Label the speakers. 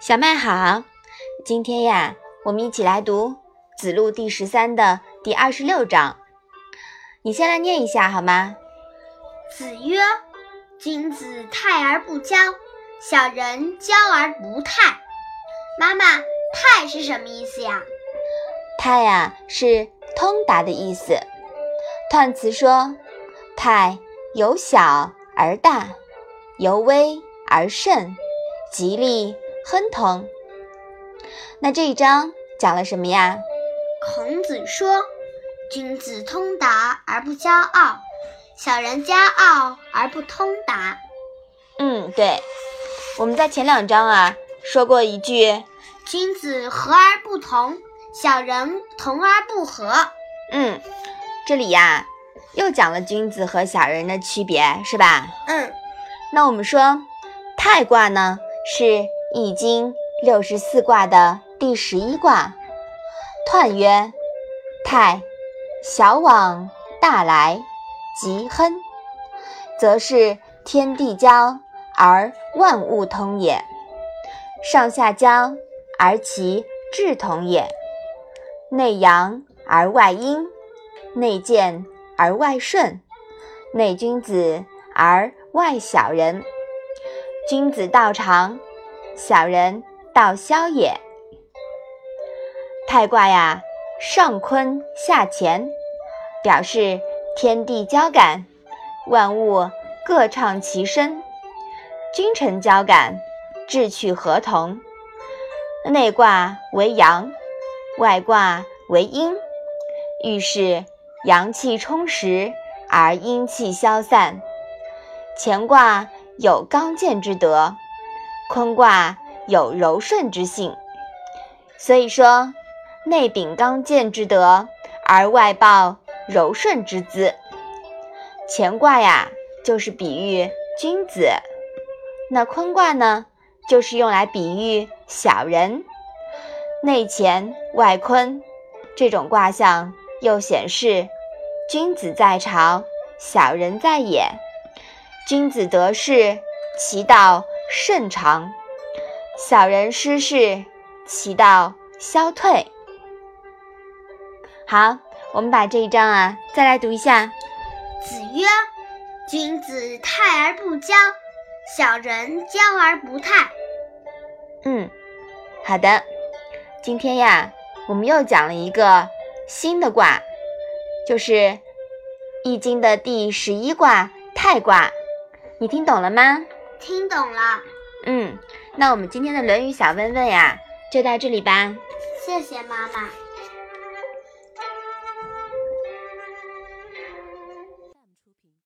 Speaker 1: 小麦好，今天呀，我们一起来读《子路》第十三的第二十六章。你先来念一下好吗？
Speaker 2: 子曰：“君子泰而不骄，小人骄而不泰。”妈妈，泰是什么意思呀？
Speaker 1: 泰呀，是通达的意思。彖辞说：“泰由小而大，由微而盛，吉利。”亨通。那这一章讲了什么呀？
Speaker 2: 孔子说：“君子通达而不骄傲，小人骄傲而不通达。”
Speaker 1: 嗯，对。我们在前两章啊说过一句：“
Speaker 2: 君子和而不同，小人同而不和。”
Speaker 1: 嗯，这里呀又讲了君子和小人的区别，是吧？
Speaker 2: 嗯。
Speaker 1: 那我们说太卦呢是。易经六十四卦的第十一卦，彖曰：“泰，小往大来，吉亨，则是天地交而万物通也；上下交而其志同也。内阳而外阴，内健而外顺，内君子而外小人。君子道长。”小人道消也。太卦呀，上坤下乾，表示天地交感，万物各畅其身，君臣交感，志趣合同。内卦为阳，外卦为阴，预示阳气充实而阴气消散。乾卦有刚健之德。坤卦有柔顺之性，所以说内禀刚健之德，而外抱柔顺之姿。乾卦呀，就是比喻君子；那坤卦呢，就是用来比喻小人。内乾外坤这种卦象，又显示君子在朝，小人在野。君子得势，其道。甚长，小人失势，其道消退。好，我们把这一章啊再来读一下。
Speaker 2: 子曰：“君子泰而不骄，小人骄而不泰。”
Speaker 1: 嗯，好的。今天呀，我们又讲了一个新的卦，就是《易经》的第十一卦泰卦。你听懂了吗？
Speaker 2: 听懂了，
Speaker 1: 嗯，那我们今天的《论语》小问问呀，就到这里吧。
Speaker 2: 谢谢妈妈。